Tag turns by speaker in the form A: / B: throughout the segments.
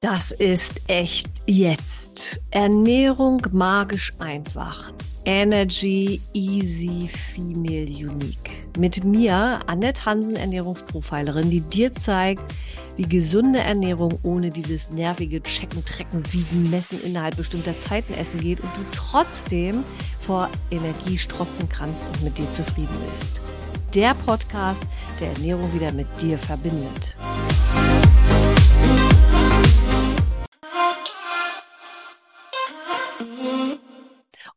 A: Das ist echt jetzt. Ernährung magisch einfach. Energy Easy Female Unique. Mit mir, Annette Hansen, Ernährungsprofilerin, die dir zeigt, wie gesunde Ernährung ohne dieses nervige Checken, Trecken, Wiegen, Messen innerhalb bestimmter Zeiten essen geht und du trotzdem vor Energie strotzen kannst und mit dir zufrieden bist. Der Podcast, der Ernährung wieder mit dir verbindet.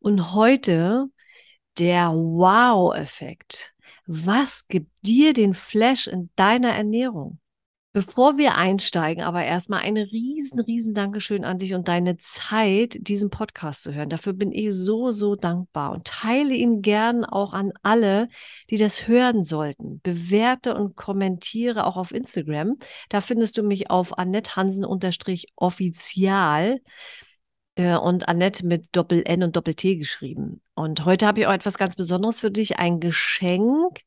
A: Und heute der Wow-Effekt. Was gibt dir den Flash in deiner Ernährung? Bevor wir einsteigen, aber erstmal ein riesen, riesen Dankeschön an dich und deine Zeit, diesen Podcast zu hören. Dafür bin ich so, so dankbar und teile ihn gern auch an alle, die das hören sollten. Bewerte und kommentiere auch auf Instagram. Da findest du mich auf Annette Hansen-offizial und Annette mit Doppel-N und Doppel-T geschrieben. Und heute habe ich auch etwas ganz Besonderes für dich, ein Geschenk.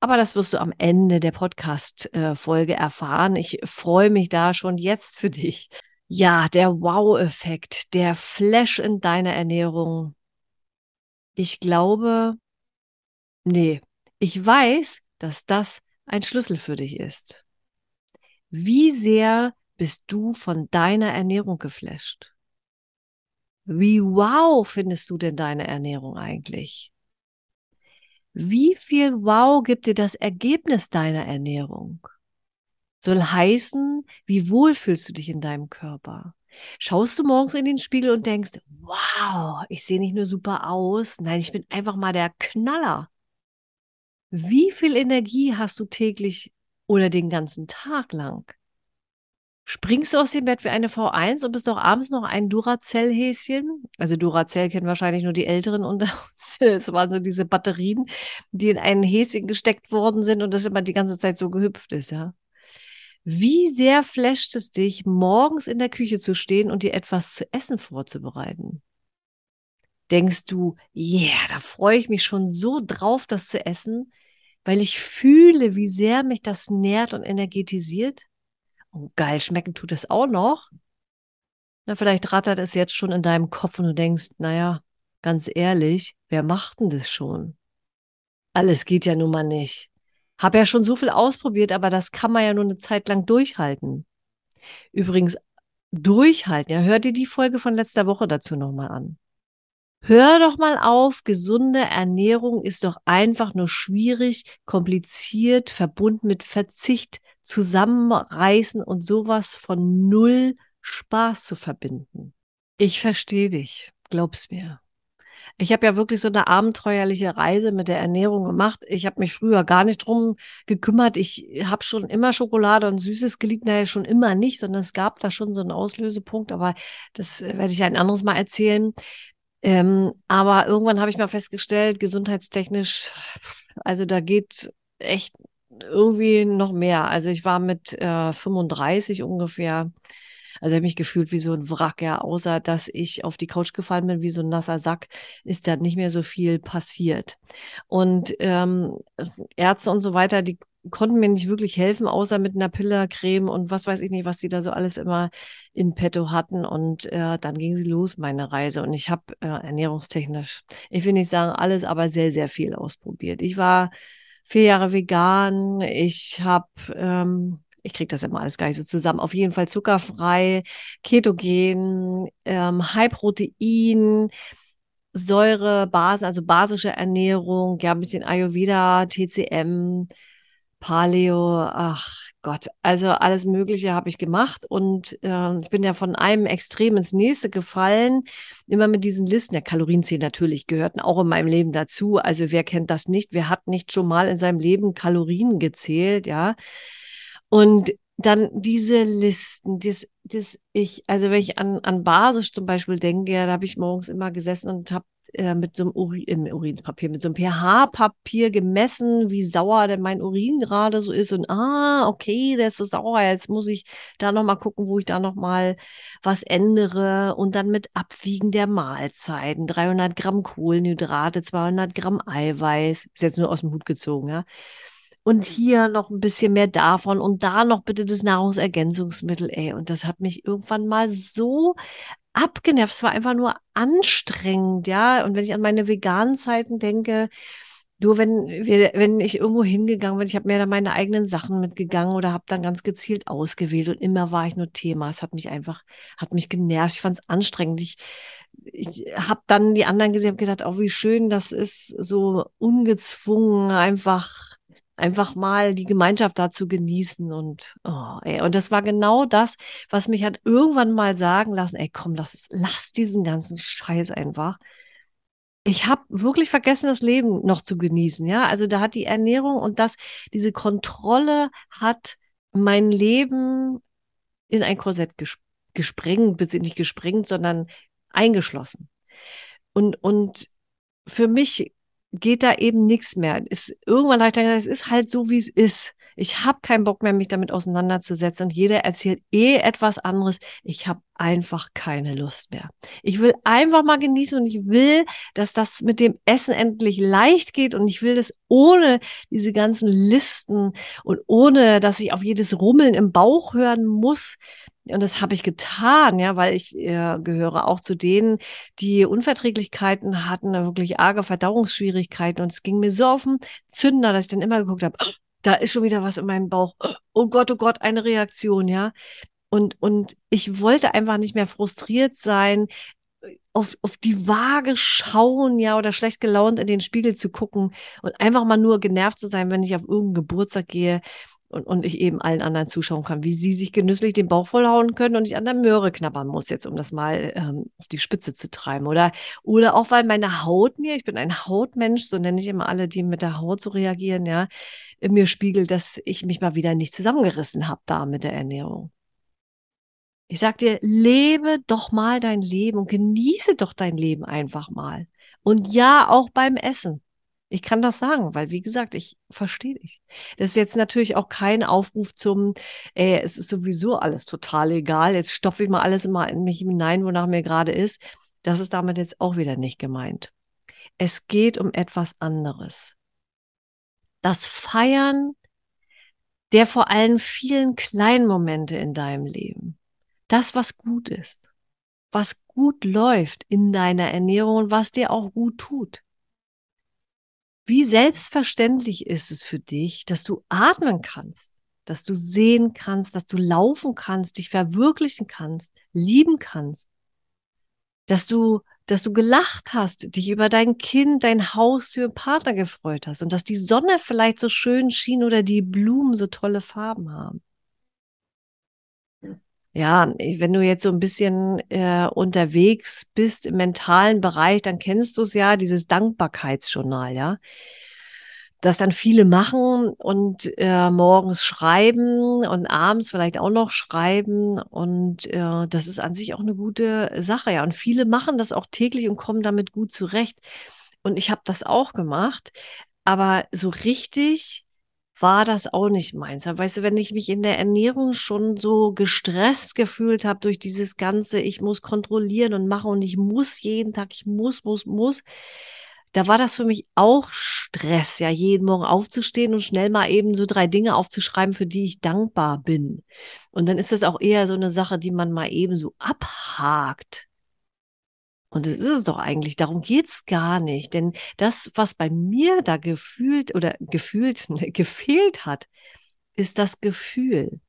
A: Aber das wirst du am Ende der Podcast-Folge erfahren. Ich freue mich da schon jetzt für dich. Ja, der Wow-Effekt, der Flash in deiner Ernährung. Ich glaube, nee, ich weiß, dass das ein Schlüssel für dich ist. Wie sehr bist du von deiner Ernährung geflasht? Wie wow findest du denn deine Ernährung eigentlich? Wie viel Wow gibt dir das Ergebnis deiner Ernährung? Soll heißen, wie wohl fühlst du dich in deinem Körper? Schaust du morgens in den Spiegel und denkst, wow, ich sehe nicht nur super aus, nein, ich bin einfach mal der Knaller. Wie viel Energie hast du täglich oder den ganzen Tag lang? Springst du aus dem Bett wie eine V1 und bist doch abends noch ein Duracell-Häschen? Also Duracell kennen wahrscheinlich nur die Älteren unter uns. Es waren so diese Batterien, die in ein Häschen gesteckt worden sind und das immer die ganze Zeit so gehüpft ist, ja. Wie sehr flasht es dich, morgens in der Küche zu stehen und dir etwas zu essen vorzubereiten? Denkst du, yeah, da freue ich mich schon so drauf, das zu essen, weil ich fühle, wie sehr mich das nährt und energetisiert? Oh, geil, schmecken tut es auch noch. Na, vielleicht rattert es jetzt schon in deinem Kopf und du denkst, naja, ganz ehrlich, wer macht denn das schon? Alles geht ja nun mal nicht. Hab ja schon so viel ausprobiert, aber das kann man ja nur eine Zeit lang durchhalten. Übrigens, durchhalten, ja, hör dir die Folge von letzter Woche dazu nochmal an. Hör doch mal auf, gesunde Ernährung ist doch einfach nur schwierig, kompliziert, verbunden mit Verzicht, zusammenreißen und sowas von null Spaß zu verbinden. Ich verstehe dich, glaub's mir. Ich habe ja wirklich so eine abenteuerliche Reise mit der Ernährung gemacht. Ich habe mich früher gar nicht drum gekümmert. Ich habe schon immer Schokolade und Süßes geliebt, naja, schon immer nicht, sondern es gab da schon so einen Auslösepunkt, aber das äh, werde ich ein anderes Mal erzählen. Ähm, aber irgendwann habe ich mal festgestellt, gesundheitstechnisch, also da geht echt irgendwie noch mehr. Also ich war mit äh, 35 ungefähr, also habe mich gefühlt wie so ein Wrack, ja, außer dass ich auf die Couch gefallen bin wie so ein nasser Sack, ist da nicht mehr so viel passiert. Und ähm, Ärzte und so weiter, die konnten mir nicht wirklich helfen, außer mit einer Pillercreme und was weiß ich nicht, was die da so alles immer in petto hatten. Und äh, dann ging sie los, meine Reise. Und ich habe äh, ernährungstechnisch, ich will nicht sagen alles, aber sehr, sehr viel ausprobiert. Ich war vier Jahre vegan. Ich habe, ähm, ich kriege das immer alles gar nicht so zusammen. Auf jeden Fall zuckerfrei, ketogen, ähm, High Protein. Säure, Basen, also basische Ernährung, ja, ein bisschen Ayurveda, TCM, Paleo, ach Gott, also alles Mögliche habe ich gemacht und äh, ich bin ja von einem Extrem ins nächste gefallen, immer mit diesen Listen. Der Kalorienzählen natürlich gehörten auch in meinem Leben dazu. Also wer kennt das nicht? Wer hat nicht schon mal in seinem Leben Kalorien gezählt, ja? Und dann diese Listen, das, das ich, also wenn ich an, an Basis zum Beispiel denke, ja, da habe ich morgens immer gesessen und habe äh, mit so einem Uri äh, Urinspapier, mit so einem pH-Papier gemessen, wie sauer denn mein Urin gerade so ist. Und ah, okay, der ist so sauer. Jetzt muss ich da nochmal gucken, wo ich da nochmal was ändere. Und dann mit Abwiegen der Mahlzeiten. 300 Gramm Kohlenhydrate, 200 Gramm Eiweiß. Ist jetzt nur aus dem Hut gezogen, ja. und hier noch ein bisschen mehr davon und da noch bitte das Nahrungsergänzungsmittel, ey. Und das hat mich irgendwann mal so abgenervt. Es war einfach nur anstrengend, ja. Und wenn ich an meine veganen Zeiten denke, nur wenn wir, wenn ich irgendwo hingegangen bin, ich habe mir da meine eigenen Sachen mitgegangen oder habe dann ganz gezielt ausgewählt und immer war ich nur Thema. Es hat mich einfach, hat mich genervt. Ich fand es anstrengend. Ich, ich habe dann die anderen gesehen und gedacht, oh, wie schön das ist, so ungezwungen einfach einfach mal die Gemeinschaft da zu genießen und oh, ey, und das war genau das, was mich hat irgendwann mal sagen lassen, ey, komm, lass lass diesen ganzen Scheiß einfach. Ich habe wirklich vergessen, das Leben noch zu genießen, ja? Also da hat die Ernährung und das diese Kontrolle hat mein Leben in ein Korsett ges gesprengt, beziehungsweise nicht gesprengt, sondern eingeschlossen. Und und für mich geht da eben nichts mehr. Ist, irgendwann habe ich gesagt, es ist halt so, wie es ist. Ich habe keinen Bock mehr, mich damit auseinanderzusetzen. Und jeder erzählt eh etwas anderes. Ich habe einfach keine Lust mehr. Ich will einfach mal genießen und ich will, dass das mit dem Essen endlich leicht geht und ich will das ohne diese ganzen Listen und ohne, dass ich auf jedes Rummeln im Bauch hören muss. Und das habe ich getan, ja, weil ich äh, gehöre auch zu denen, die Unverträglichkeiten hatten, wirklich arge Verdauungsschwierigkeiten. Und es ging mir so auf den Zünder, dass ich dann immer geguckt habe, oh, da ist schon wieder was in meinem Bauch. Oh Gott, oh Gott, eine Reaktion, ja. Und, und ich wollte einfach nicht mehr frustriert sein, auf, auf die Waage schauen, ja, oder schlecht gelaunt in den Spiegel zu gucken und einfach mal nur genervt zu sein, wenn ich auf irgendeinen Geburtstag gehe und, und ich eben allen anderen zuschauen kann, wie sie sich genüsslich den Bauch vollhauen können und ich an der Möhre knabbern muss, jetzt um das mal ähm, auf die Spitze zu treiben. Oder, oder auch, weil meine Haut mir, ich bin ein Hautmensch, so nenne ich immer alle, die mit der Haut so reagieren, ja, mir spiegelt, dass ich mich mal wieder nicht zusammengerissen habe da mit der Ernährung. Ich sag dir, lebe doch mal dein Leben und genieße doch dein Leben einfach mal. Und ja, auch beim Essen. Ich kann das sagen, weil wie gesagt, ich verstehe dich. Das ist jetzt natürlich auch kein Aufruf zum, ey, es ist sowieso alles total egal. Jetzt stopfe ich mal alles immer in mich hinein, wonach mir gerade ist. Das ist damit jetzt auch wieder nicht gemeint. Es geht um etwas anderes. Das Feiern der vor allem vielen kleinen Momente in deinem Leben. Das, was gut ist. Was gut läuft in deiner Ernährung und was dir auch gut tut. Wie selbstverständlich ist es für dich, dass du atmen kannst, dass du sehen kannst, dass du laufen kannst, dich verwirklichen kannst, lieben kannst, dass du, dass du gelacht hast, dich über dein Kind, dein Haus, für Partner gefreut hast und dass die Sonne vielleicht so schön schien oder die Blumen so tolle Farben haben. Ja, wenn du jetzt so ein bisschen äh, unterwegs bist im mentalen Bereich, dann kennst du es ja, dieses Dankbarkeitsjournal, ja. Das dann viele machen und äh, morgens schreiben und abends vielleicht auch noch schreiben. Und äh, das ist an sich auch eine gute Sache, ja. Und viele machen das auch täglich und kommen damit gut zurecht. Und ich habe das auch gemacht. Aber so richtig war das auch nicht meins. weißt du, wenn ich mich in der Ernährung schon so gestresst gefühlt habe durch dieses ganze, ich muss kontrollieren und machen und ich muss jeden Tag, ich muss, muss, muss, da war das für mich auch Stress, ja, jeden Morgen aufzustehen und schnell mal eben so drei Dinge aufzuschreiben, für die ich dankbar bin. Und dann ist das auch eher so eine Sache, die man mal eben so abhakt. Und das ist es doch eigentlich. Darum geht's gar nicht. Denn das, was bei mir da gefühlt oder gefühlt gefehlt hat, ist das Gefühl.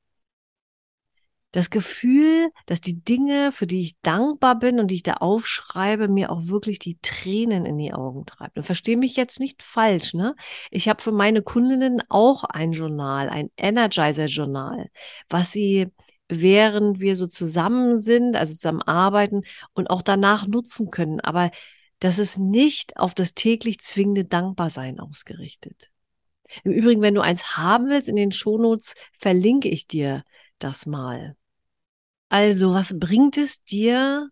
A: Das Gefühl, dass die Dinge, für die ich dankbar bin und die ich da aufschreibe, mir auch wirklich die Tränen in die Augen treibt. Und verstehe mich jetzt nicht falsch, ne? Ich habe für meine Kundinnen auch ein Journal, ein Energizer-Journal, was sie während wir so zusammen sind, also zusammen arbeiten und auch danach nutzen können. Aber das ist nicht auf das täglich zwingende Dankbarsein ausgerichtet. Im Übrigen, wenn du eins haben willst, in den Shownotes verlinke ich dir das mal. Also, was bringt es dir,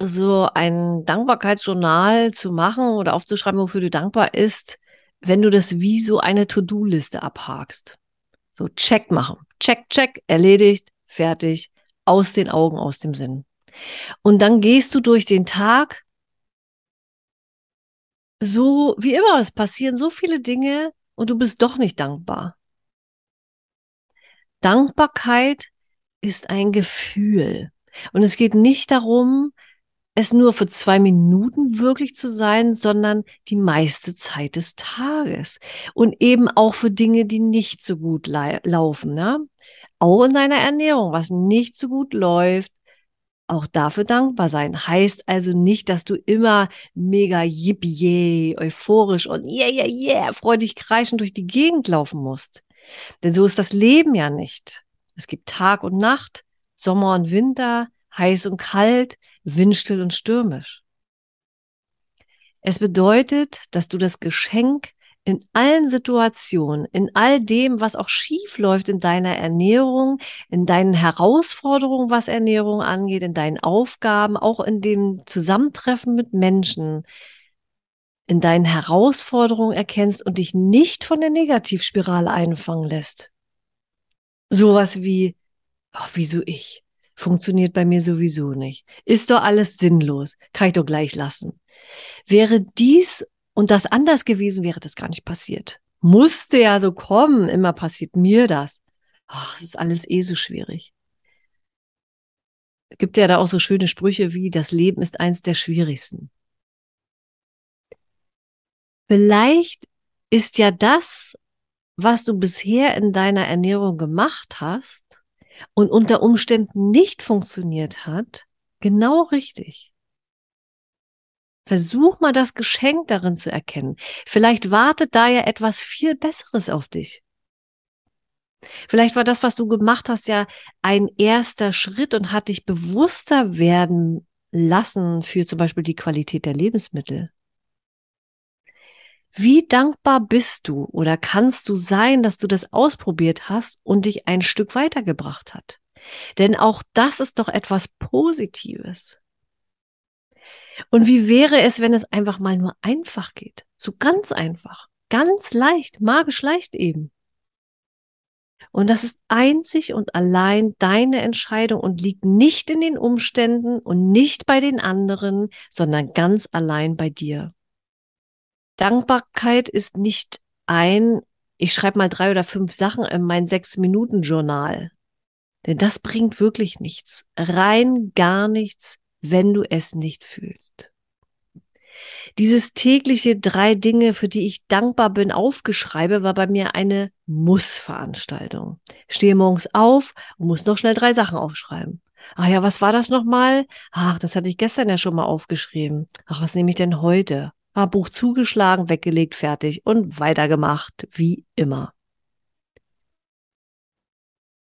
A: so ein Dankbarkeitsjournal zu machen oder aufzuschreiben, wofür du dankbar ist, wenn du das wie so eine To-Do-Liste abhakst? So, check machen. Check, check, erledigt, fertig, aus den Augen, aus dem Sinn. Und dann gehst du durch den Tag so wie immer. Es passieren so viele Dinge und du bist doch nicht dankbar. Dankbarkeit ist ein Gefühl. Und es geht nicht darum, es nur für zwei Minuten wirklich zu sein, sondern die meiste Zeit des Tages. Und eben auch für Dinge, die nicht so gut laufen. Ne? Auch in deiner Ernährung, was nicht so gut läuft, auch dafür dankbar sein. Heißt also nicht, dass du immer mega yippie, euphorisch und yeah, yeah, yeah, freudig kreischend durch die Gegend laufen musst. Denn so ist das Leben ja nicht. Es gibt Tag und Nacht, Sommer und Winter, heiß und kalt, windstill und stürmisch. Es bedeutet, dass du das Geschenk in allen Situationen, in all dem, was auch schief läuft in deiner Ernährung, in deinen Herausforderungen, was Ernährung angeht, in deinen Aufgaben, auch in dem Zusammentreffen mit Menschen, in deinen Herausforderungen erkennst und dich nicht von der Negativspirale einfangen lässt. Sowas wie, oh, wieso ich? Funktioniert bei mir sowieso nicht. Ist doch alles sinnlos. Kann ich doch gleich lassen. Wäre dies und das anders gewesen, wäre das gar nicht passiert. Musste ja so kommen. Immer passiert mir das. Ach, es ist alles eh so schwierig. Es gibt ja da auch so schöne Sprüche wie, das Leben ist eins der schwierigsten. Vielleicht ist ja das, was du bisher in deiner Ernährung gemacht hast und unter Umständen nicht funktioniert hat, genau richtig. Versuch mal das Geschenk darin zu erkennen. Vielleicht wartet da ja etwas viel Besseres auf dich. Vielleicht war das, was du gemacht hast, ja ein erster Schritt und hat dich bewusster werden lassen für zum Beispiel die Qualität der Lebensmittel. Wie dankbar bist du oder kannst du sein, dass du das ausprobiert hast und dich ein Stück weitergebracht hat? Denn auch das ist doch etwas Positives. Und wie wäre es, wenn es einfach mal nur einfach geht? So ganz einfach, ganz leicht, magisch leicht eben. Und das ist einzig und allein deine Entscheidung und liegt nicht in den Umständen und nicht bei den anderen, sondern ganz allein bei dir. Dankbarkeit ist nicht ein, ich schreibe mal drei oder fünf Sachen in mein Sechs-Minuten-Journal. Denn das bringt wirklich nichts. Rein gar nichts, wenn du es nicht fühlst. Dieses tägliche drei Dinge, für die ich dankbar bin, aufgeschreibe, war bei mir eine Muss-Veranstaltung. Stehe morgens auf und muss noch schnell drei Sachen aufschreiben. Ach ja, was war das nochmal? Ach, das hatte ich gestern ja schon mal aufgeschrieben. Ach, was nehme ich denn heute? Ah, Buch zugeschlagen, weggelegt, fertig und weitergemacht, wie immer.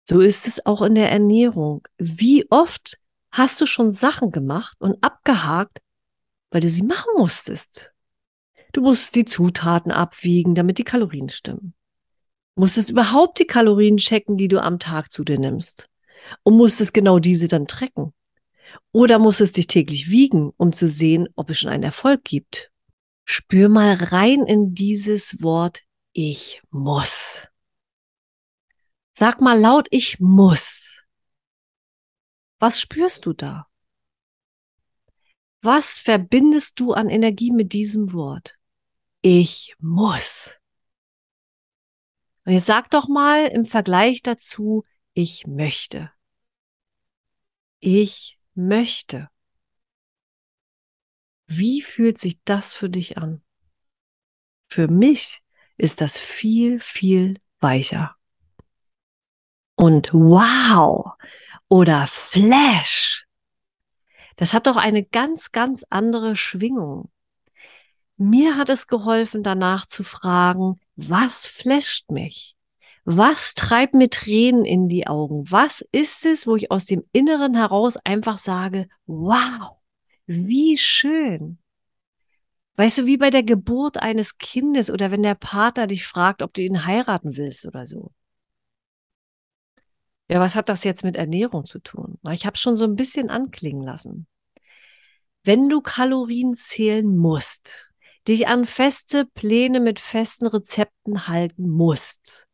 A: So ist es auch in der Ernährung. Wie oft hast du schon Sachen gemacht und abgehakt, weil du sie machen musstest. Du musstest die Zutaten abwiegen, damit die Kalorien stimmen. Musstest überhaupt die Kalorien checken, die du am Tag zu dir nimmst. Und musstest genau diese dann trecken. Oder musstest dich täglich wiegen, um zu sehen, ob es schon einen Erfolg gibt. Spür mal rein in dieses Wort ich muss. Sag mal laut ich muss. Was spürst du da? Was verbindest du an Energie mit diesem Wort? Ich muss. Und jetzt sag doch mal im Vergleich dazu, ich möchte. Ich möchte. Wie fühlt sich das für dich an? Für mich ist das viel, viel weicher. Und wow oder Flash das hat doch eine ganz, ganz andere Schwingung. Mir hat es geholfen, danach zu fragen, was flasht mich? Was treibt mir Tränen in die Augen? Was ist es, wo ich aus dem Inneren heraus einfach sage, wow, wie schön. Weißt du, wie bei der Geburt eines Kindes oder wenn der Partner dich fragt, ob du ihn heiraten willst oder so. Ja, was hat das jetzt mit Ernährung zu tun? Ich habe schon so ein bisschen anklingen lassen. Wenn du Kalorien zählen musst, dich an feste Pläne mit festen Rezepten halten musst,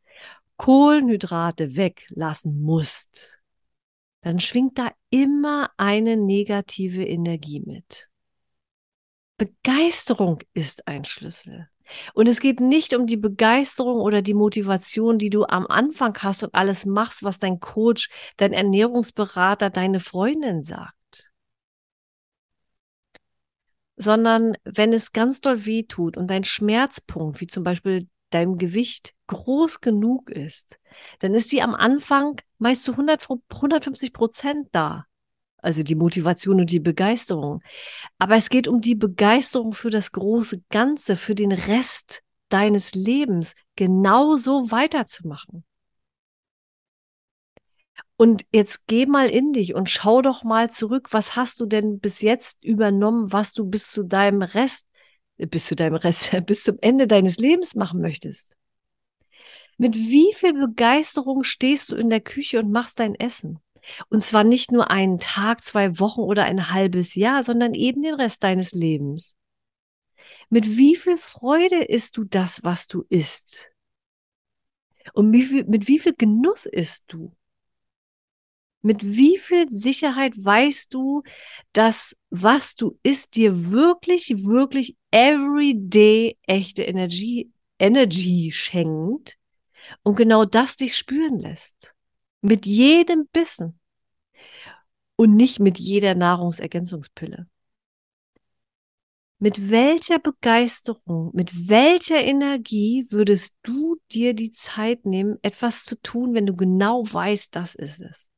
A: Kohlenhydrate weglassen musst, dann schwingt da immer eine negative Energie mit. Begeisterung ist ein Schlüssel. Und es geht nicht um die Begeisterung oder die Motivation, die du am Anfang hast und alles machst, was dein Coach, dein Ernährungsberater, deine Freundin sagt. Sondern wenn es ganz doll weh tut und dein Schmerzpunkt, wie zum Beispiel dein Gewicht, groß genug ist, dann ist die am Anfang meist zu 100, 150 Prozent da. Also die Motivation und die Begeisterung. Aber es geht um die Begeisterung für das große Ganze, für den Rest deines Lebens genauso weiterzumachen. Und jetzt geh mal in dich und schau doch mal zurück, was hast du denn bis jetzt übernommen, was du bis zu deinem Rest, bis zu deinem Rest, bis zum Ende deines Lebens machen möchtest. Mit wie viel Begeisterung stehst du in der Küche und machst dein Essen? Und zwar nicht nur einen Tag, zwei Wochen oder ein halbes Jahr, sondern eben den Rest deines Lebens. Mit wie viel Freude isst du das, was du isst? Und mit wie viel Genuss isst du? Mit wie viel Sicherheit weißt du, dass was du isst dir wirklich, wirklich everyday echte Energie, Energy schenkt und genau das dich spüren lässt? Mit jedem Bissen und nicht mit jeder Nahrungsergänzungspille. Mit welcher Begeisterung, mit welcher Energie würdest du dir die Zeit nehmen, etwas zu tun, wenn du genau weißt, das ist es?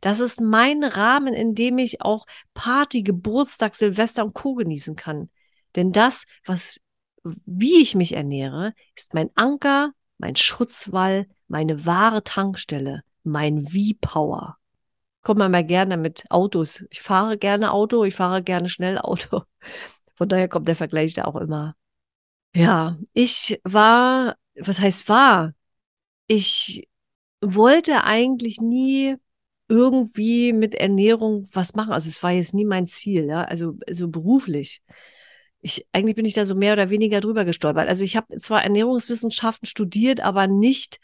A: Das ist mein Rahmen, in dem ich auch Party, Geburtstag, Silvester und Co. genießen kann. Denn das, was, wie ich mich ernähre, ist mein Anker, mein Schutzwall, meine wahre Tankstelle mein V-Power. Kommt man mal gerne mit Autos. Ich fahre gerne Auto, ich fahre gerne schnell Auto. Von daher kommt der Vergleich da auch immer. Ja, ich war, was heißt war? Ich wollte eigentlich nie irgendwie mit Ernährung was machen. Also es war jetzt nie mein Ziel, ja, also so also beruflich. Ich, eigentlich bin ich da so mehr oder weniger drüber gestolpert. Also ich habe zwar Ernährungswissenschaften studiert, aber nicht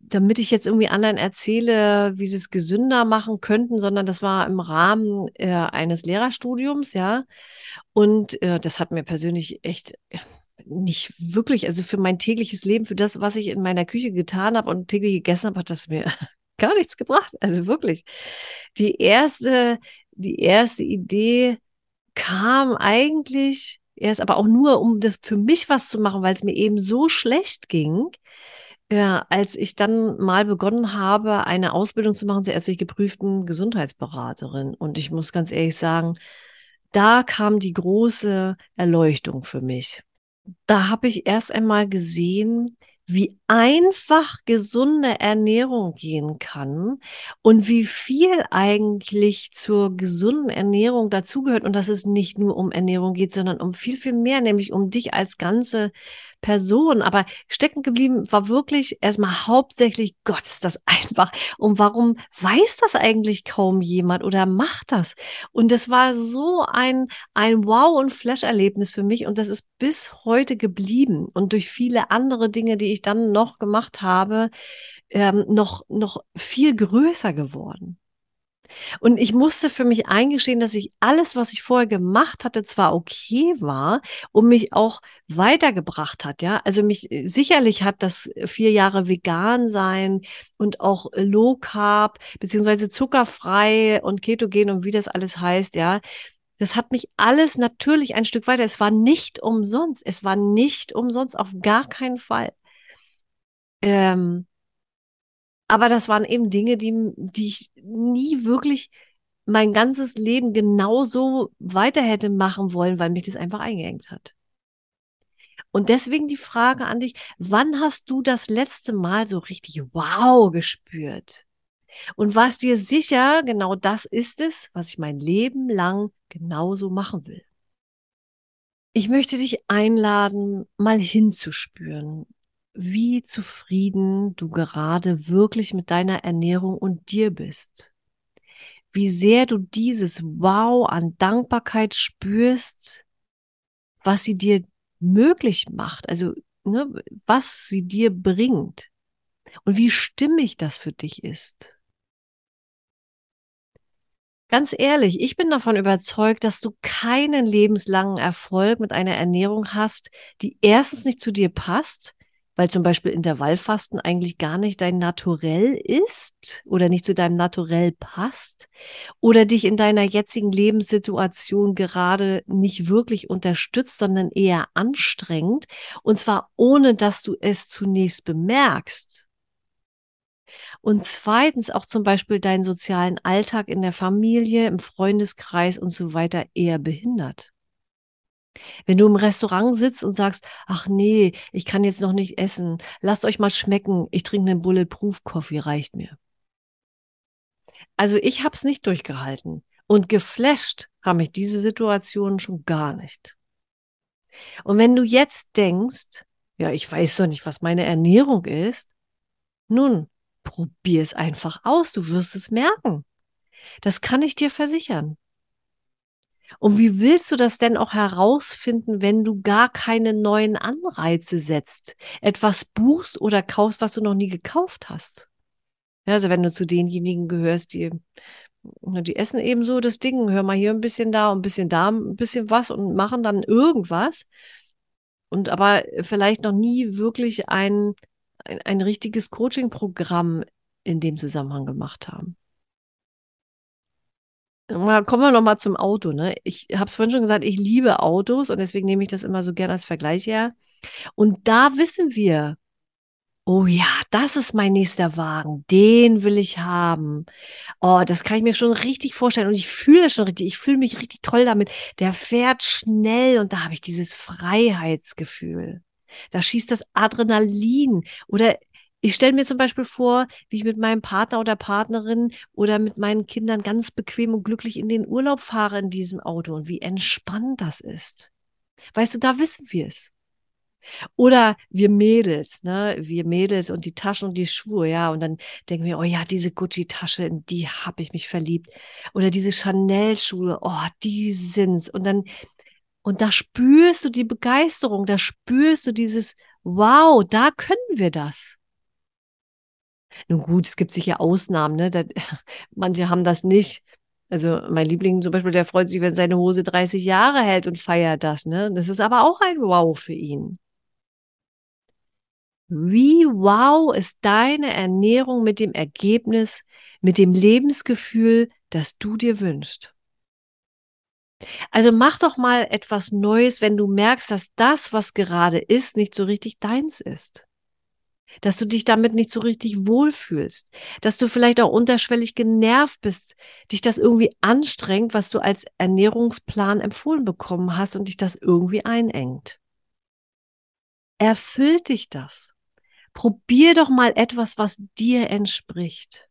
A: damit ich jetzt irgendwie anderen erzähle, wie sie es gesünder machen könnten, sondern das war im Rahmen äh, eines Lehrerstudiums, ja. Und äh, das hat mir persönlich echt nicht wirklich, also für mein tägliches Leben, für das, was ich in meiner Küche getan habe und täglich gegessen habe, hat das mir gar nichts gebracht. Also wirklich. Die erste, die erste Idee kam eigentlich erst, aber auch nur, um das für mich was zu machen, weil es mir eben so schlecht ging ja, als ich dann mal begonnen habe, eine Ausbildung zu machen zur ärztlich geprüften Gesundheitsberaterin. Und ich muss ganz ehrlich sagen, da kam die große Erleuchtung für mich. Da habe ich erst einmal gesehen, wie einfach gesunde Ernährung gehen kann und wie viel eigentlich zur gesunden Ernährung dazugehört. Und dass es nicht nur um Ernährung geht, sondern um viel, viel mehr, nämlich um dich als ganze Person. Aber stecken geblieben war wirklich erstmal hauptsächlich, Gott, ist das einfach. Und warum weiß das eigentlich kaum jemand oder macht das? Und das war so ein, ein Wow- und Flash-Erlebnis für mich. Und das ist bis heute geblieben. Und durch viele andere Dinge, die ich dann noch gemacht habe, ähm, noch, noch viel größer geworden. Und ich musste für mich eingestehen, dass ich alles, was ich vorher gemacht hatte, zwar okay war und mich auch weitergebracht hat. Ja, also mich äh, sicherlich hat das vier Jahre vegan sein und auch Low Carb beziehungsweise zuckerfrei und ketogen und wie das alles heißt. Ja, das hat mich alles natürlich ein Stück weiter. Es war nicht umsonst. Es war nicht umsonst, auf gar keinen Fall. Ähm, aber das waren eben Dinge, die, die ich nie wirklich mein ganzes Leben genauso weiter hätte machen wollen, weil mich das einfach eingeengt hat. Und deswegen die Frage an dich, wann hast du das letzte Mal so richtig wow gespürt? Und warst dir sicher, genau das ist es, was ich mein Leben lang genauso machen will? Ich möchte dich einladen, mal hinzuspüren, wie zufrieden du gerade wirklich mit deiner Ernährung und dir bist. Wie sehr du dieses Wow an Dankbarkeit spürst, was sie dir möglich macht, also ne, was sie dir bringt und wie stimmig das für dich ist. Ganz ehrlich, ich bin davon überzeugt, dass du keinen lebenslangen Erfolg mit einer Ernährung hast, die erstens nicht zu dir passt, weil zum Beispiel Intervallfasten eigentlich gar nicht dein Naturell ist oder nicht zu deinem Naturell passt oder dich in deiner jetzigen Lebenssituation gerade nicht wirklich unterstützt, sondern eher anstrengend und zwar ohne, dass du es zunächst bemerkst. Und zweitens auch zum Beispiel deinen sozialen Alltag in der Familie, im Freundeskreis und so weiter eher behindert. Wenn du im Restaurant sitzt und sagst, ach nee, ich kann jetzt noch nicht essen, lasst euch mal schmecken, ich trinke einen Bulletproof Coffee, reicht mir. Also ich habe es nicht durchgehalten und geflasht haben mich diese Situation schon gar nicht. Und wenn du jetzt denkst, ja, ich weiß doch nicht, was meine Ernährung ist, nun, probier es einfach aus, du wirst es merken. Das kann ich dir versichern. Und wie willst du das denn auch herausfinden, wenn du gar keine neuen Anreize setzt, etwas buchst oder kaufst, was du noch nie gekauft hast? Ja, also wenn du zu denjenigen gehörst, die, die essen eben so das Ding, hör mal hier ein bisschen da und ein bisschen da, ein bisschen was und machen dann irgendwas und aber vielleicht noch nie wirklich ein, ein, ein richtiges Coaching-Programm in dem Zusammenhang gemacht haben. Kommen wir noch mal zum Auto. Ne? Ich habe es vorhin schon gesagt, ich liebe Autos und deswegen nehme ich das immer so gerne als Vergleich her. Und da wissen wir, oh ja, das ist mein nächster Wagen, den will ich haben. Oh, das kann ich mir schon richtig vorstellen und ich fühle das schon richtig. Ich fühle mich richtig toll damit. Der fährt schnell und da habe ich dieses Freiheitsgefühl. Da schießt das Adrenalin oder ich stelle mir zum Beispiel vor, wie ich mit meinem Partner oder Partnerin oder mit meinen Kindern ganz bequem und glücklich in den Urlaub fahre in diesem Auto und wie entspannt das ist. Weißt du, da wissen wir es. Oder wir Mädels, ne? Wir Mädels und die Taschen und die Schuhe, ja. Und dann denken wir, oh ja, diese Gucci-Tasche, in die habe ich mich verliebt. Oder diese Chanel-Schuhe, oh, die sind's. Und dann, und da spürst du die Begeisterung, da spürst du dieses, wow, da können wir das. Nun gut, es gibt sicher Ausnahmen, ne? Da, manche haben das nicht. Also mein Liebling zum Beispiel, der freut sich, wenn seine Hose 30 Jahre hält und feiert das, ne? Das ist aber auch ein Wow für ihn. Wie wow ist deine Ernährung mit dem Ergebnis, mit dem Lebensgefühl, das du dir wünschst? Also mach doch mal etwas Neues, wenn du merkst, dass das, was gerade ist, nicht so richtig deins ist dass du dich damit nicht so richtig wohlfühlst, dass du vielleicht auch unterschwellig genervt bist, dich das irgendwie anstrengt, was du als Ernährungsplan empfohlen bekommen hast und dich das irgendwie einengt. Erfüllt dich das? Probier doch mal etwas, was dir entspricht.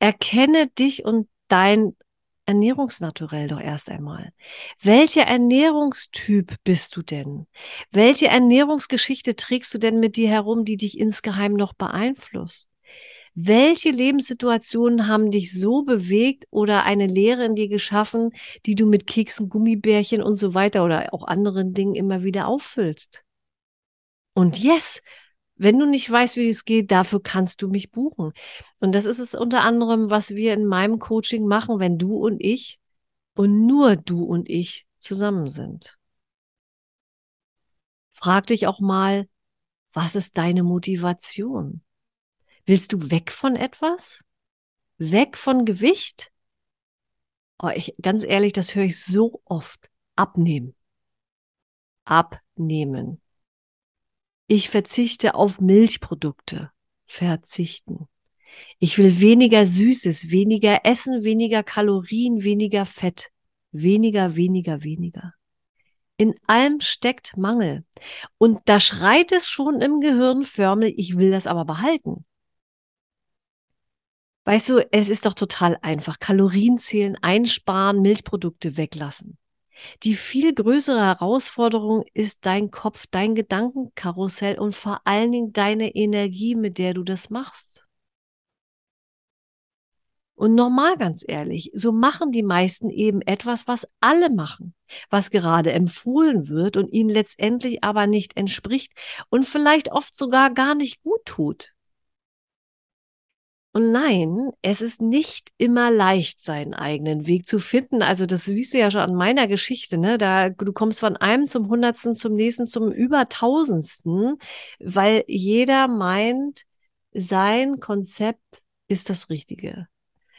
A: Erkenne dich und dein Ernährungsnaturell doch erst einmal. Welcher Ernährungstyp bist du denn? Welche Ernährungsgeschichte trägst du denn mit dir herum, die dich insgeheim noch beeinflusst? Welche Lebenssituationen haben dich so bewegt oder eine Lehre in dir geschaffen, die du mit Keksen, Gummibärchen und so weiter oder auch anderen Dingen immer wieder auffüllst? Und yes, wenn du nicht weißt, wie es geht, dafür kannst du mich buchen. Und das ist es unter anderem, was wir in meinem Coaching machen, wenn du und ich und nur du und ich zusammen sind. Frag dich auch mal, was ist deine Motivation? Willst du weg von etwas? Weg von Gewicht? Oh, ich, ganz ehrlich, das höre ich so oft. Abnehmen. Abnehmen. Ich verzichte auf Milchprodukte. Verzichten. Ich will weniger Süßes, weniger Essen, weniger Kalorien, weniger Fett. Weniger, weniger, weniger. In allem steckt Mangel. Und da schreit es schon im Gehirn förmlich, ich will das aber behalten. Weißt du, es ist doch total einfach. Kalorien zählen, einsparen, Milchprodukte weglassen. Die viel größere Herausforderung ist dein Kopf, dein Gedankenkarussell und vor allen Dingen deine Energie, mit der du das machst. Und normal, ganz ehrlich, so machen die meisten eben etwas, was alle machen, was gerade empfohlen wird und ihnen letztendlich aber nicht entspricht und vielleicht oft sogar gar nicht gut tut. Und nein, es ist nicht immer leicht, seinen eigenen Weg zu finden. Also das siehst du ja schon an meiner Geschichte, ne? Da du kommst von einem zum Hundertsten, zum nächsten, zum Übertausendsten, weil jeder meint, sein Konzept ist das Richtige.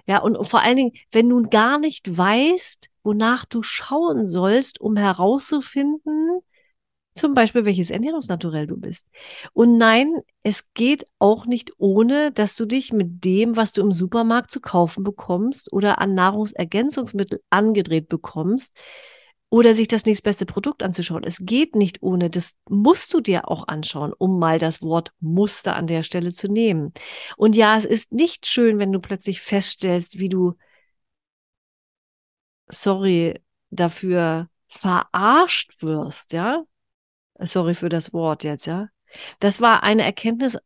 A: Ja, und, vor allen Dingen, wenn du gar nicht weißt, wonach du schauen sollst, um herauszufinden, zum Beispiel, welches Ernährungsnaturell du bist. Und nein, es geht auch nicht ohne, dass du dich mit dem, was du im Supermarkt zu kaufen bekommst oder an Nahrungsergänzungsmittel angedreht bekommst oder sich das nächstbeste Produkt anzuschauen. Es geht nicht ohne. Das musst du dir auch anschauen, um mal das Wort Muster an der Stelle zu nehmen. Und ja, es ist nicht schön, wenn du plötzlich feststellst, wie du, sorry, dafür verarscht wirst, ja, Sorry für das Wort jetzt, ja. Das war eine Erkenntnis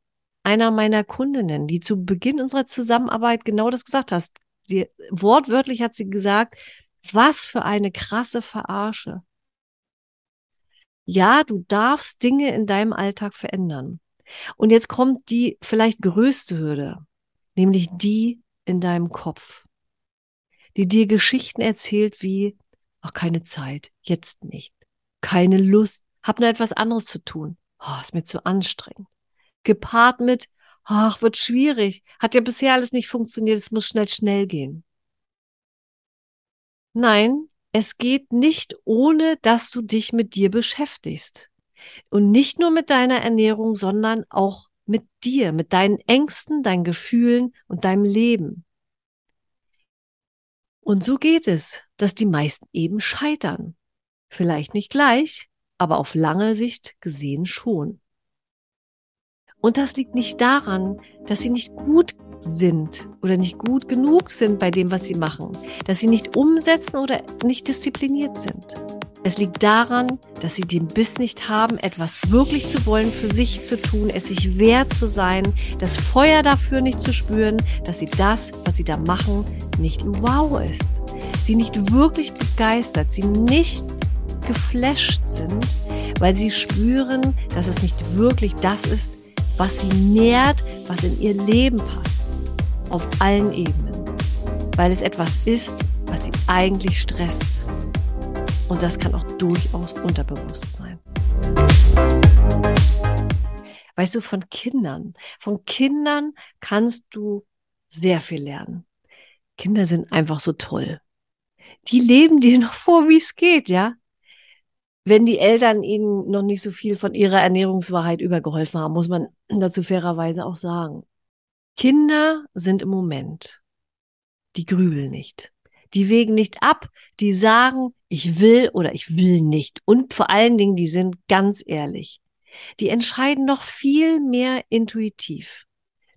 A: einer meiner Kundinnen, die zu Beginn unserer Zusammenarbeit genau das gesagt hast. Die, wortwörtlich hat sie gesagt, was für eine krasse Verarsche. Ja, du darfst Dinge in deinem Alltag verändern. Und jetzt kommt die vielleicht größte Hürde, nämlich die in deinem Kopf, die dir Geschichten erzählt wie, ach, keine Zeit, jetzt nicht, keine Lust, hab nur etwas anderes zu tun. Oh, ist mir zu anstrengend. Gepaart mit, ach, wird schwierig. Hat ja bisher alles nicht funktioniert. Es muss schnell, schnell gehen. Nein, es geht nicht ohne, dass du dich mit dir beschäftigst. Und nicht nur mit deiner Ernährung, sondern auch mit dir, mit deinen Ängsten, deinen Gefühlen und deinem Leben. Und so geht es, dass die meisten eben scheitern. Vielleicht nicht gleich, aber auf lange Sicht gesehen schon. Und das liegt nicht daran, dass sie nicht gut sind oder nicht gut genug sind bei dem, was sie machen, dass sie nicht umsetzen oder nicht diszipliniert sind. Es liegt daran, dass sie den Biss nicht haben, etwas wirklich zu wollen, für sich zu tun, es sich wert zu sein, das Feuer dafür nicht zu spüren, dass sie das, was sie da machen, nicht wow ist. Sie nicht wirklich begeistert, sie nicht geflasht sind, weil sie spüren, dass es nicht wirklich das ist, was sie nährt, was in ihr Leben passt. Auf allen Ebenen. Weil es etwas ist, was sie eigentlich stresst. Und das kann auch durchaus unterbewusst sein. Weißt du, von Kindern, von Kindern kannst du sehr viel lernen. Kinder sind einfach so toll. Die leben dir noch vor, wie es geht, ja wenn die Eltern ihnen noch nicht so viel von ihrer Ernährungswahrheit übergeholfen haben, muss man dazu fairerweise auch sagen. Kinder sind im Moment. Die grübeln nicht. Die wägen nicht ab. Die sagen, ich will oder ich will nicht. Und vor allen Dingen, die sind ganz ehrlich. Die entscheiden noch viel mehr intuitiv.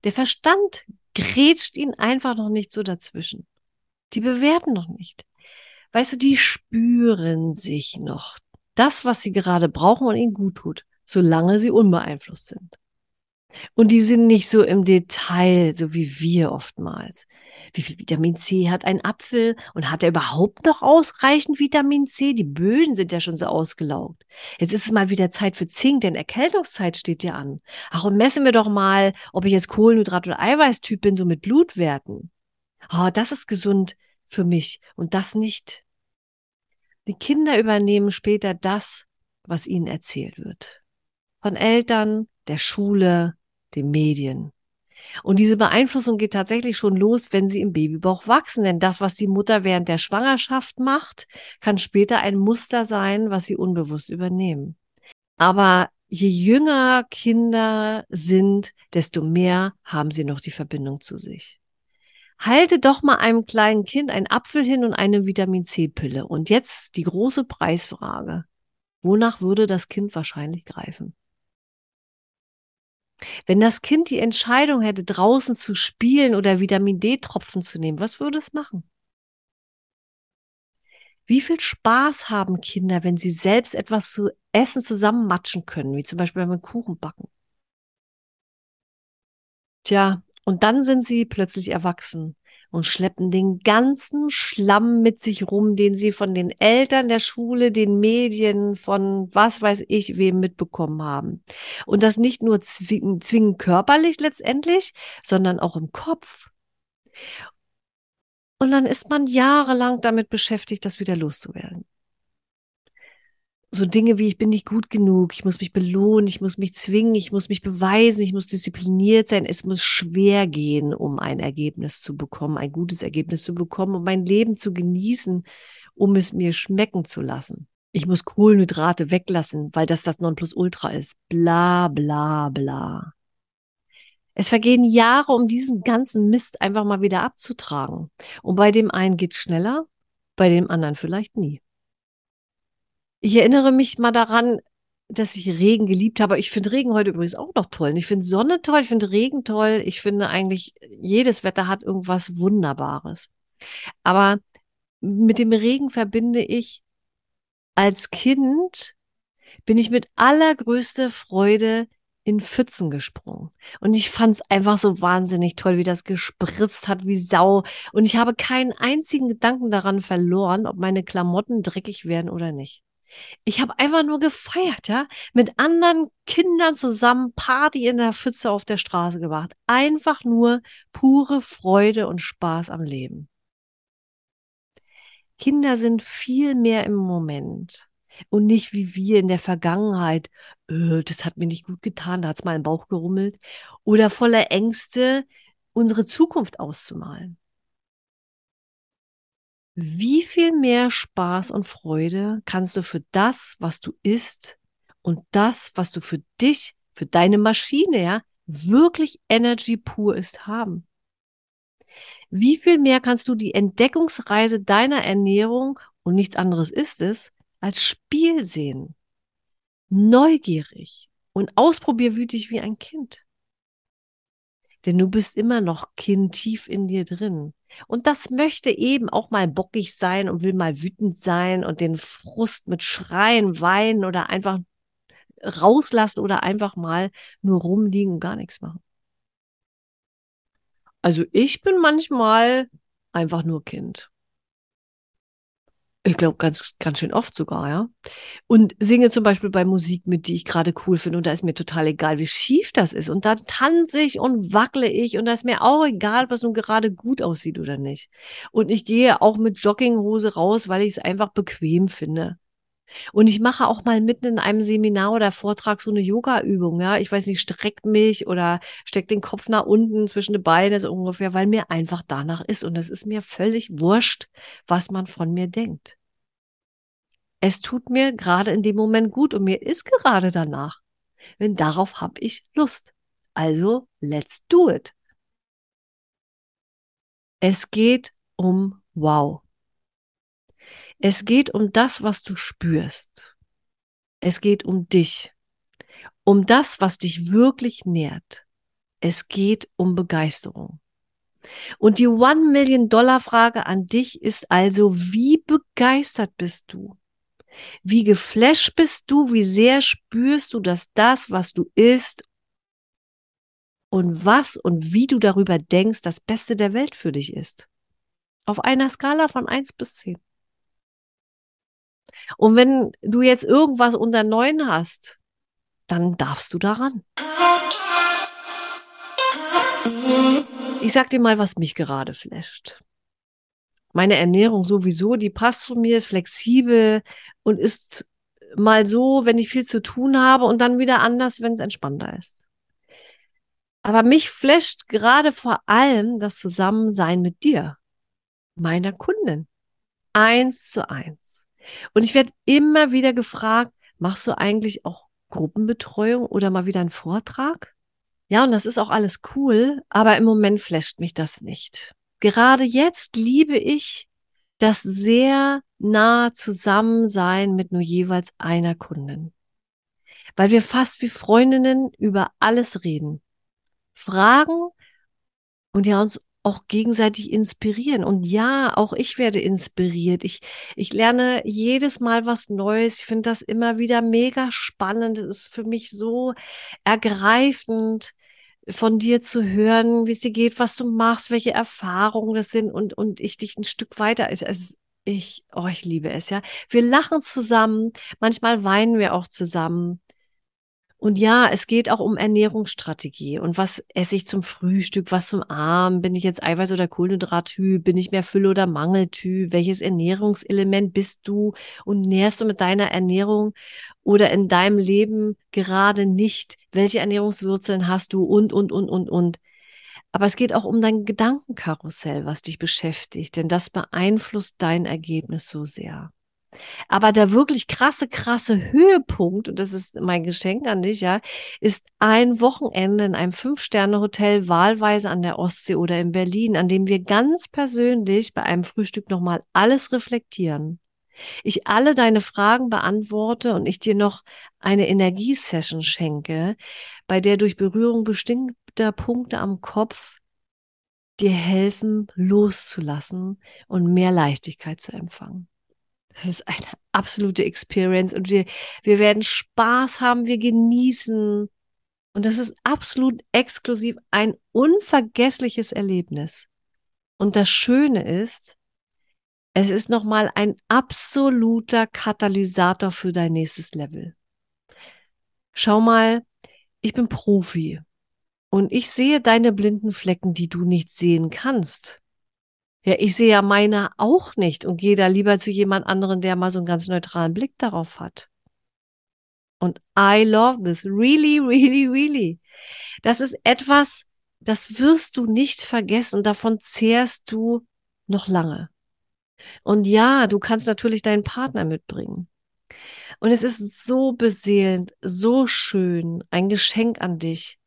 A: Der Verstand grätscht ihnen einfach noch nicht so dazwischen. Die bewerten noch nicht. Weißt du, die spüren sich noch das, was sie gerade brauchen und ihnen gut tut, solange sie unbeeinflusst sind. Und die sind nicht so im Detail, so wie wir oftmals. Wie viel Vitamin C hat ein Apfel und hat er überhaupt noch ausreichend Vitamin C? Die Böden sind ja schon so ausgelaugt. Jetzt ist es mal wieder Zeit für Zink, denn Erkältungszeit steht ja an. Ach, und messen wir doch mal, ob ich jetzt Kohlenhydrat- oder Eiweißtyp bin, so mit Blutwerten. Oh, das ist gesund für mich und das nicht. Die Kinder übernehmen später das, was ihnen erzählt wird. Von Eltern, der Schule, den Medien. Und diese Beeinflussung geht tatsächlich schon los, wenn sie im Babybauch wachsen. Denn das, was die Mutter während der Schwangerschaft macht, kann später ein Muster sein, was sie unbewusst übernehmen. Aber je jünger Kinder sind, desto mehr haben sie noch die Verbindung zu sich. Halte doch mal einem kleinen Kind einen Apfel hin und eine Vitamin C-Pille. Und jetzt die große Preisfrage. Wonach würde das Kind wahrscheinlich greifen? Wenn das Kind die Entscheidung hätte, draußen zu spielen oder Vitamin D-Tropfen zu nehmen, was würde es machen? Wie viel Spaß haben Kinder, wenn sie selbst etwas zu essen zusammenmatschen können, wie zum Beispiel beim Kuchenbacken? Tja, und dann sind sie plötzlich erwachsen. und schleppen den ganzen Schlamm mit sich rum, den sie von den Eltern der Schule, den Medien, von was weiß ich wem mitbekommen haben. Und das nicht nur zwingen, zwingen körperlich letztendlich, sondern auch im Kopf. Und dann ist man jahrelang damit beschäftigt, das wieder loszuwerden so Dinge wie ich bin nicht gut genug, ich muss mich belohnen, ich muss mich zwingen, ich muss mich beweisen, ich muss diszipliniert sein, es muss schwer gehen, um ein Ergebnis zu bekommen, ein gutes Ergebnis zu bekommen, um mein Leben zu genießen, um es mir schmecken zu lassen. Ich muss Kohlenhydrate weglassen, weil das das Nonplusultra ist. Bla bla bla. Es vergehen Jahre, um diesen ganzen Mist einfach mal wieder abzutragen. Und bei dem einen geht's schneller, bei dem anderen vielleicht nie. Ich erinnere mich mal daran, dass ich Regen geliebt habe. Ich finde Regen heute übrigens auch noch toll. Ich finde Sonne toll, ich finde Regen toll. Ich finde eigentlich, jedes Wetter hat irgendwas Wunderbares. Aber mit dem Regen verbinde ich als Kind, bin ich mit allergrößter Freude in Pfützen gesprungen. Und ich fand es einfach so wahnsinnig toll, wie das gespritzt hat, wie Sau. Und ich habe keinen einzigen Gedanken daran verloren, ob meine Klamotten dreckig werden oder nicht. Ich habe einfach nur gefeiert, ja, mit anderen Kindern zusammen Party in der Pfütze auf der Straße gemacht. Einfach nur pure Freude und Spaß am Leben. Kinder sind viel mehr im Moment und nicht wie wir in der Vergangenheit. Äh, das hat mir nicht gut getan, da hat es mal im Bauch gerummelt. Oder voller Ängste, unsere Zukunft auszumalen wie viel mehr Spaß und Freude kannst du für das, was du isst und das, was du für dich, für deine Maschine, ja, wirklich Energy pur ist, haben? Wie viel mehr kannst du die Entdeckungsreise deiner Ernährung und nichts anderes ist es, als Spiel sehen? Neugierig und ausprobierwütig wie ein Kind. Denn du bist immer noch Kind tief in dir drin. Und das möchte eben auch mal bockig sein und will mal wütend sein und den Frust mit Schreien, Weinen oder einfach rauslassen oder einfach mal nur rumliegen und gar nichts machen. Also ich bin manchmal einfach nur Kind. Ich glaube, ganz, ganz schön oft sogar, ja. Und singe zum Beispiel bei Musik mit, die ich gerade cool finde. Und da ist mir total egal, wie schief das ist. Und da tanze ich und wackle ich. Und da ist mir auch egal, ob das nun gerade gut aussieht oder nicht. Und ich gehe auch mit Jogginghose raus, weil ich es einfach bequem finde. Und ich mache auch mal mitten in einem Seminar oder Vortrag so eine Yoga-Übung, ja. Ich weiß nicht, streckt mich oder steckt den Kopf nach unten zwischen die Beine so ungefähr, weil mir einfach danach ist. Und es ist mir völlig wurscht, was man von mir denkt es tut mir gerade in dem Moment gut und mir ist gerade danach. Wenn darauf habe ich Lust. Also, let's do it. Es geht um Wow. Es geht um das, was du spürst. Es geht um dich. Um das, was dich wirklich nährt. Es geht um Begeisterung. Und die One Million Dollar Frage an dich ist also, wie begeistert bist du? Wie geflasht bist du? Wie sehr spürst du, dass das, was du isst und was und wie du darüber denkst, das Beste der Welt für dich ist? Auf einer Skala von 1 bis 10. Und wenn du jetzt irgendwas unter 9 hast, dann darfst du daran. Ich sag dir mal, was mich gerade flasht meine Ernährung sowieso, die passt zu mir, ist flexibel und ist mal so, wenn ich viel zu tun habe und dann wieder anders, wenn es entspannter ist. Aber mich flasht gerade vor allem das Zusammensein mit dir, meiner Kundin. Eins zu eins. Und ich werde immer wieder gefragt, machst du eigentlich auch Gruppenbetreuung oder mal wieder einen Vortrag? Ja, und das ist auch alles cool, aber im Moment flasht mich das nicht gerade jetzt liebe ich das sehr nah Zusammensein mit nur jeweils einer Kundin. Weil wir fast wie Freundinnen über alles reden, fragen und ja uns auch gegenseitig inspirieren. Und ja, auch ich werde inspiriert. Ich, ich lerne jedes Mal was Neues. Ich finde das immer wieder mega spannend. Es ist für mich so ergreifend, von dir zu hören, wie es dir geht, was du machst, welche Erfahrungen das sind und, und ich dich ein Stück weiter, also ich, oh, ich liebe es, ja. Wir lachen zusammen, manchmal weinen wir auch zusammen. Und ja, es geht auch um Ernährungsstrategie. Und was esse ich zum Frühstück, was zum Abend? Bin ich jetzt Eiweiß- oder Kohlenhydrattyp? Bin ich mehr Fülle- oder Mangeltyp? Welches Ernährungselement bist du? Und nährst du mit deiner Ernährung oder in deinem Leben gerade nicht? Welche Ernährungswurzeln hast du? Und, und, und, und, und. Aber es geht auch um dein Gedankenkarussell, was dich beschäftigt, denn das beeinflusst dein Ergebnis so sehr. Aber der wirklich krasse, krasse Höhepunkt, und das ist mein Geschenk an dich, ja, ist ein Wochenende in einem Fünf-Sterne-Hotel, wahlweise an der Ostsee oder in Berlin, an dem wir ganz persönlich bei einem Frühstück nochmal alles reflektieren. Ich alle deine Fragen beantworte und ich dir noch eine Energiesession schenke, bei der durch Berührung bestimmter Punkte am Kopf dir helfen, loszulassen und mehr Leichtigkeit zu empfangen. Das ist eine absolute Experience und wir, wir werden Spaß haben, wir genießen. Und das ist absolut exklusiv ein unvergessliches Erlebnis. Und das Schöne ist, es ist nochmal ein absoluter Katalysator für dein nächstes Level. Schau mal, ich bin Profi und ich sehe deine blinden Flecken, die du nicht sehen kannst. Ja, ich sehe ja meine auch nicht und gehe da lieber zu jemand anderen, der mal so einen ganz neutralen Blick darauf hat. Und I love this. Really, really, really. Das ist etwas, das wirst du nicht vergessen. Davon zehrst du noch lange. Und ja, du kannst natürlich deinen Partner mitbringen. Und es ist so beseelend, so schön, ein Geschenk an dich.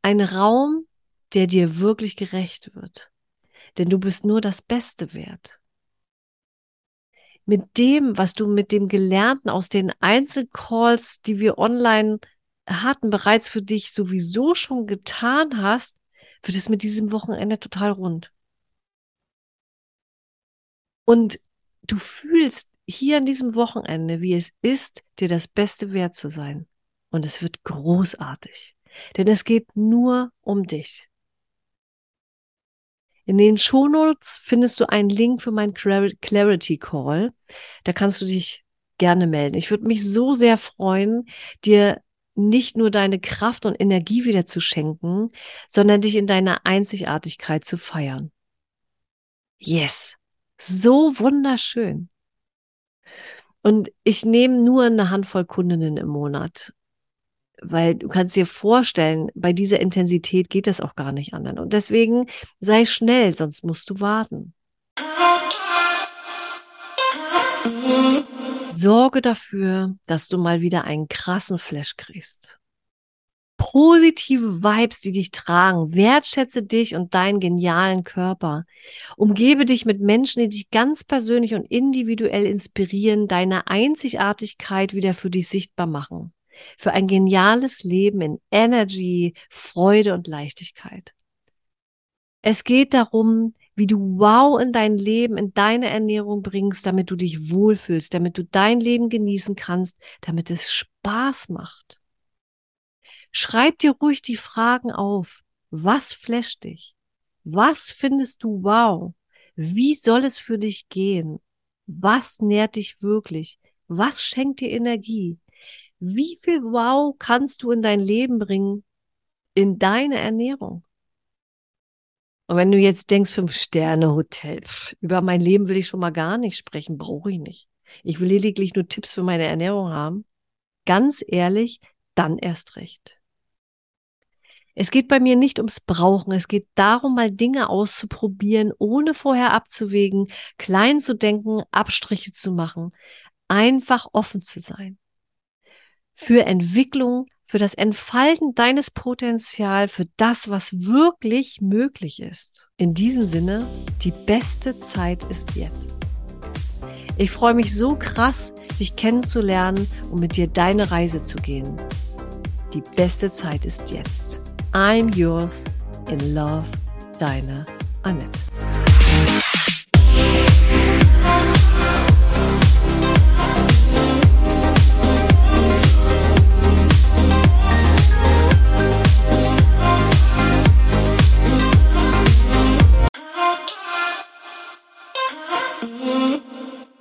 A: Ein Raum, der dir wirklich gerecht wird denn du bist nur das Beste wert. Mit dem, was du mit dem Gelernten aus den Einzelcalls, die wir online hatten, bereits für dich sowieso schon getan hast, wird es mit diesem Wochenende total rund. Und du fühlst hier an diesem Wochenende, wie es ist, dir das Beste wert zu sein. Und es wird großartig. Denn es geht nur um dich. In den Shownotes findest du einen Link für meinen Clarity Call. Da kannst du dich gerne melden. Ich würde mich so sehr freuen, dir nicht nur deine Kraft und Energie wieder zu schenken, sondern dich in deiner Einzigartigkeit zu feiern. Yes. So wunderschön. Und ich nehme nur eine Handvoll Kundinnen im Monat weil du kannst dir vorstellen, bei dieser Intensität geht das auch gar nicht anderen. Und deswegen sei schnell, sonst musst du warten. Sorge dafür, dass du mal wieder einen krassen Flash kriegst. Positive Vibes, die dich tragen. Wertschätze dich und deinen genialen Körper. Umgebe dich mit Menschen, die dich ganz persönlich und individuell inspirieren, deine Einzigartigkeit wieder für dich sichtbar machen für ein geniales Leben in Energy, Freude und Leichtigkeit. Es geht darum, wie du Wow in dein Leben, in deine Ernährung bringst, damit du dich wohlfühlst, damit du dein Leben genießen kannst, damit es Spaß macht. Schreib dir ruhig die Fragen auf. Was flasht dich? Was findest du wow? Wie soll es für dich gehen? Was nährt dich wirklich? Was schenkt dir Energie? Wie viel Wow kannst du in dein Leben bringen, in deine Ernährung? Und wenn du jetzt denkst, Fünf-Sterne-Hotel, über mein Leben will ich schon mal gar nicht sprechen, brauche ich nicht. Ich will lediglich nur Tipps für meine Ernährung haben. Ganz ehrlich, dann erst recht. Es geht bei mir nicht ums Brauchen. Es geht darum, mal Dinge auszuprobieren, ohne vorher abzuwägen, klein zu denken, Abstriche zu machen, einfach offen zu sein für Entwicklung, für das Entfalten deines Potenzials, für das, was wirklich möglich ist. In diesem Sinne, die beste Zeit ist jetzt. Ich freue mich so krass, dich kennenzulernen und mit dir deine Reise zu gehen. Die beste Zeit ist jetzt. I'm yours in love, deine Annette.